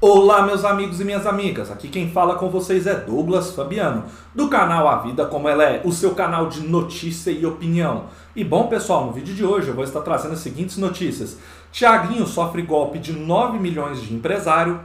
Olá, meus amigos e minhas amigas. Aqui quem fala com vocês é Douglas Fabiano, do canal A Vida Como Ela É, o seu canal de notícia e opinião. E bom, pessoal, no vídeo de hoje eu vou estar trazendo as seguintes notícias. Tiaguinho sofre golpe de 9 milhões de empresário,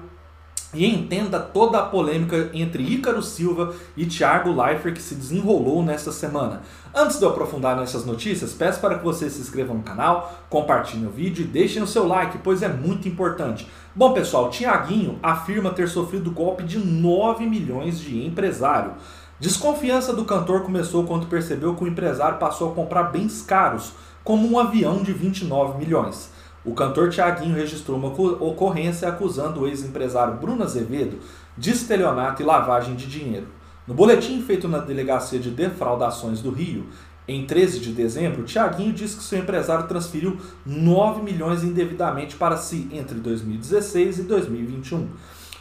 e entenda toda a polêmica entre Ícaro Silva e Thiago Leifert que se desenrolou nesta semana. Antes de eu aprofundar nessas notícias, peço para que vocês se inscrevam no canal, compartilhem o vídeo e deixem o seu like, pois é muito importante. Bom pessoal, Tiaguinho afirma ter sofrido golpe de 9 milhões de empresário. Desconfiança do cantor começou quando percebeu que o empresário passou a comprar bens caros, como um avião de 29 milhões. O cantor Tiaguinho registrou uma ocorrência acusando o ex-empresário Bruno Azevedo de estelionato e lavagem de dinheiro. No boletim feito na Delegacia de Defraudações do Rio, em 13 de dezembro, Tiaguinho disse que seu empresário transferiu 9 milhões indevidamente para si entre 2016 e 2021.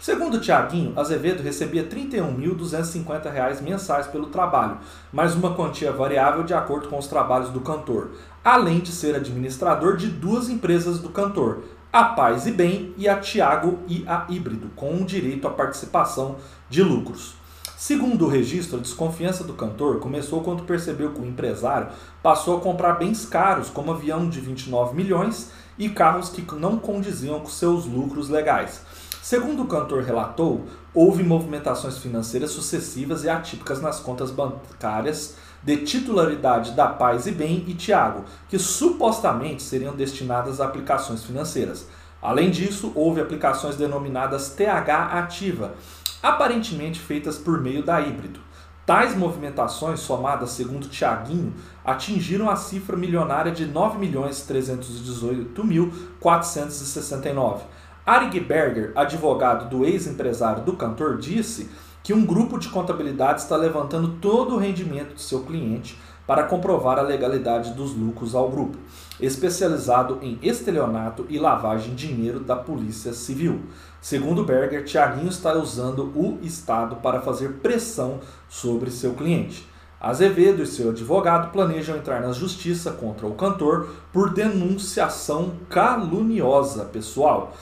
Segundo Tiaguinho, Azevedo recebia R$ 31.250 mensais pelo trabalho, mais uma quantia variável de acordo com os trabalhos do cantor, além de ser administrador de duas empresas do cantor, a Paz e Bem e a Tiago e a Híbrido, com direito à participação de lucros. Segundo o registro, a desconfiança do cantor começou quando percebeu que o empresário passou a comprar bens caros, como avião de 29 milhões e carros que não condiziam com seus lucros legais. Segundo o cantor relatou, houve movimentações financeiras sucessivas e atípicas nas contas bancárias de titularidade da Paz e Bem e Tiago, que supostamente seriam destinadas a aplicações financeiras. Além disso, houve aplicações denominadas TH ativa, aparentemente feitas por meio da híbrido. Tais movimentações, somadas segundo Tiaguinho, atingiram a cifra milionária de 9.318.469. Arig Berger, advogado do ex-empresário do cantor, disse que um grupo de contabilidade está levantando todo o rendimento do seu cliente para comprovar a legalidade dos lucros ao grupo, especializado em estelionato e lavagem de dinheiro da Polícia Civil. Segundo Berger, Tiaguinho está usando o Estado para fazer pressão sobre seu cliente. Azevedo e seu advogado planejam entrar na justiça contra o cantor por denunciação caluniosa pessoal.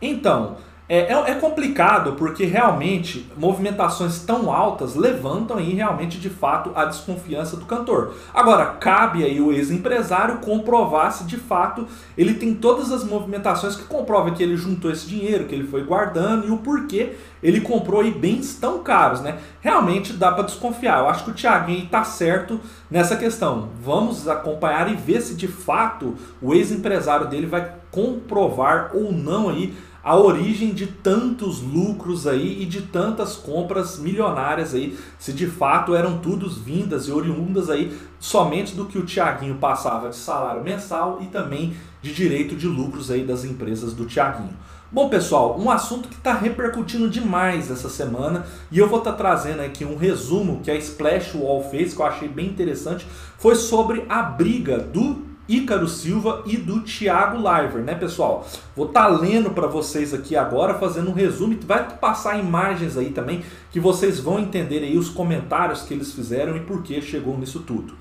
Então, é, é, é, complicado porque realmente movimentações tão altas levantam aí realmente de fato a desconfiança do cantor. Agora, cabe aí o ex-empresário comprovar se de fato ele tem todas as movimentações que comprovam que ele juntou esse dinheiro, que ele foi guardando e o porquê ele comprou aí bens tão caros, né? Realmente dá para desconfiar. Eu acho que o Thiaguinho está certo nessa questão. Vamos acompanhar e ver se de fato o ex-empresário dele vai comprovar ou não aí a origem de tantos lucros aí e de tantas compras milionárias aí, se de fato eram todos vindas e oriundas aí somente do que o Tiaguinho passava de salário mensal e também de direito de lucros aí das empresas do Tiaguinho. Bom pessoal, um assunto que está repercutindo demais essa semana e eu vou estar tá trazendo aqui um resumo que a Splash Wall fez, que eu achei bem interessante, foi sobre a briga do Ícaro Silva e do Thiago Liver, né, pessoal? Vou estar tá lendo para vocês aqui agora, fazendo um resumo, vai passar imagens aí também que vocês vão entender aí os comentários que eles fizeram e por que chegou nisso tudo.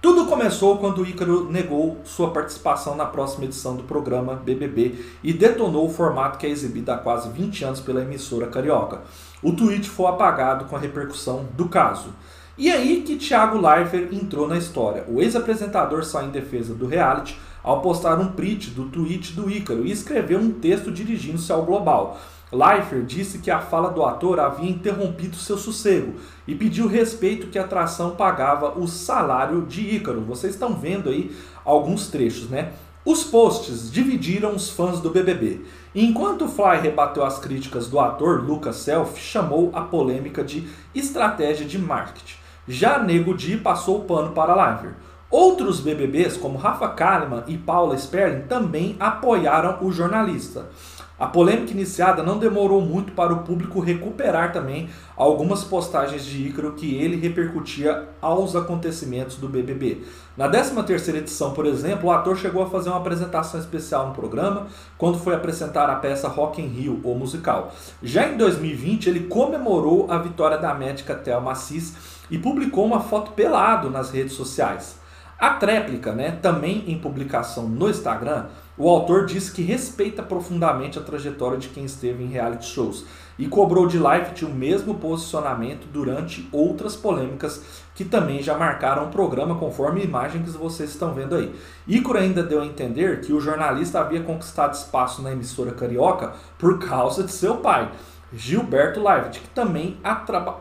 Tudo começou quando o Ícaro negou sua participação na próxima edição do programa BBB e detonou o formato que é exibido há quase 20 anos pela emissora carioca. O tweet foi apagado com a repercussão do caso. E aí que Thiago Leifert entrou na história. O ex-apresentador saiu em defesa do reality ao postar um print do tweet do Ícaro e escreveu um texto dirigindo-se ao Global. Leifert disse que a fala do ator havia interrompido seu sossego e pediu respeito que a atração pagava o salário de Ícaro. Vocês estão vendo aí alguns trechos, né? Os posts dividiram os fãs do BBB. Enquanto Fly rebateu as críticas do ator, Lucas Self chamou a polêmica de estratégia de marketing. Já Nego Di passou o pano para Liver. Outros BBBs, como Rafa Kalimann e Paula Sperling, também apoiaram o jornalista. A polêmica iniciada não demorou muito para o público recuperar também algumas postagens de Ícaro que ele repercutia aos acontecimentos do BBB. Na 13ª edição, por exemplo, o ator chegou a fazer uma apresentação especial no programa, quando foi apresentar a peça Rock in Rio, o musical. Já em 2020, ele comemorou a vitória da médica Thelma Assis e publicou uma foto pelado nas redes sociais. A tréplica, né, também em publicação no Instagram, o autor disse que respeita profundamente a trajetória de quem esteve em reality shows e cobrou de Life o mesmo posicionamento durante outras polêmicas que também já marcaram o programa, conforme a imagem que vocês estão vendo aí. Ícaro ainda deu a entender que o jornalista havia conquistado espaço na emissora carioca por causa de seu pai. Gilberto Leifert, que também,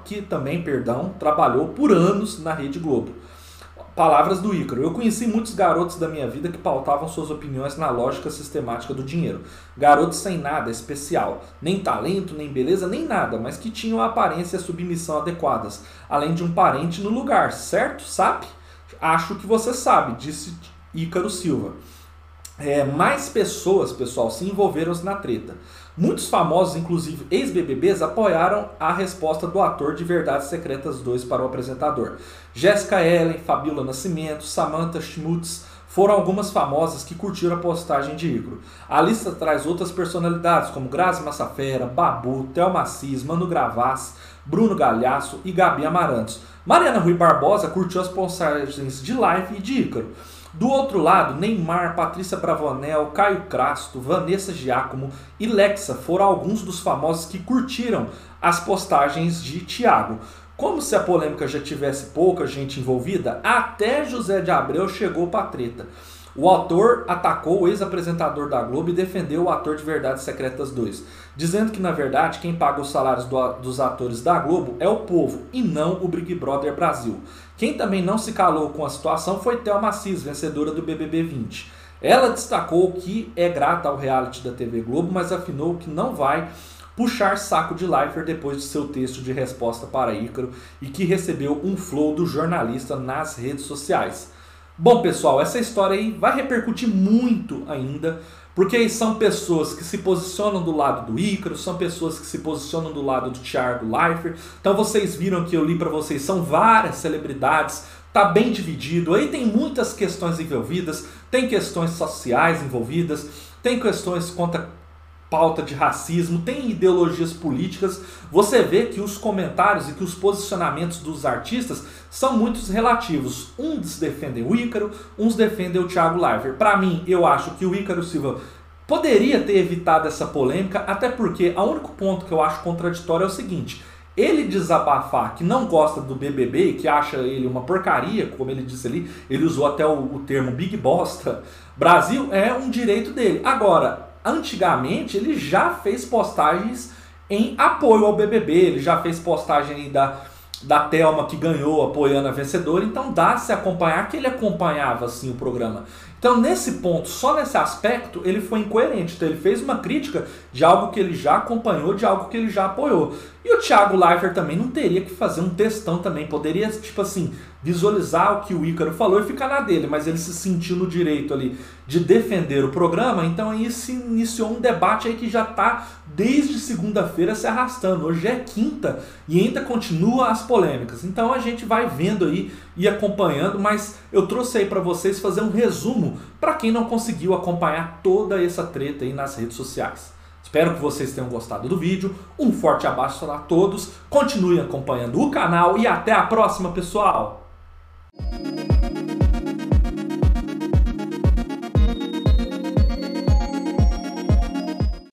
que também perdão, trabalhou por anos na Rede Globo. Palavras do Ícaro. Eu conheci muitos garotos da minha vida que pautavam suas opiniões na lógica sistemática do dinheiro. Garotos sem nada especial, nem talento, nem beleza, nem nada, mas que tinham a aparência e a submissão adequadas, além de um parente no lugar, certo? Sabe? Acho que você sabe, disse Ícaro Silva. É, mais pessoas, pessoal, se envolveram na treta. Muitos famosos, inclusive ex-BBBs, apoiaram a resposta do ator de Verdades Secretas 2 para o apresentador. Jessica Ellen, Fabiola Nascimento, Samantha Schmutz foram algumas famosas que curtiram a postagem de Igor. A lista traz outras personalidades como Grazi Massafera, Babu, Thelma Assis, Manu Gravassi, Bruno Galhaço e Gabi Amarantos. Mariana Rui Barbosa curtiu as postagens de live e de Ícaro. Do outro lado, Neymar, Patrícia Bravanel, Caio Crasto, Vanessa Giacomo e Lexa foram alguns dos famosos que curtiram as postagens de Thiago. Como se a polêmica já tivesse pouca gente envolvida, até José de Abreu chegou para treta. O autor atacou o ex-apresentador da Globo e defendeu o ator de Verdades Secretas 2, dizendo que, na verdade, quem paga os salários do, dos atores da Globo é o povo e não o Big Brother Brasil. Quem também não se calou com a situação foi Thelma Assis, vencedora do BBB 20. Ela destacou que é grata ao reality da TV Globo, mas afinou que não vai puxar saco de Leifert depois de seu texto de resposta para Ícaro e que recebeu um flow do jornalista nas redes sociais. Bom, pessoal, essa história aí vai repercutir muito ainda, porque são pessoas que se posicionam do lado do Ícaro, são pessoas que se posicionam do lado do Thiago Leifert. Então vocês viram que eu li para vocês, são várias celebridades, tá bem dividido. Aí tem muitas questões envolvidas, tem questões sociais envolvidas, tem questões contra pauta de racismo, tem ideologias políticas, você vê que os comentários e que os posicionamentos dos artistas são muito relativos. Uns defendem o Ícaro, uns defendem o Thiago Leifert. Para mim, eu acho que o Ícaro Silva poderia ter evitado essa polêmica, até porque o único ponto que eu acho contraditório é o seguinte: ele desabafar que não gosta do BBB, que acha ele uma porcaria, como ele disse ali, ele usou até o, o termo Big Bosta. Brasil é um direito dele. Agora, antigamente ele já fez postagens em apoio ao BBB, ele já fez postagem da, da Thelma que ganhou apoiando a vencedora, então dá-se acompanhar que ele acompanhava assim o programa. Então, nesse ponto, só nesse aspecto, ele foi incoerente. Então, ele fez uma crítica de algo que ele já acompanhou, de algo que ele já apoiou. E o Thiago Leifert também não teria que fazer um textão também. Poderia, tipo assim, visualizar o que o Ícaro falou e ficar na dele, mas ele se sentiu no direito ali de defender o programa. Então, aí se iniciou um debate aí que já está desde segunda-feira se arrastando. Hoje é quinta e ainda continua as polêmicas. Então, a gente vai vendo aí e acompanhando, mas eu trouxe aí para vocês fazer um resumo para quem não conseguiu acompanhar toda essa treta aí nas redes sociais. Espero que vocês tenham gostado do vídeo. Um forte abraço a todos. Continue acompanhando o canal e até a próxima, pessoal!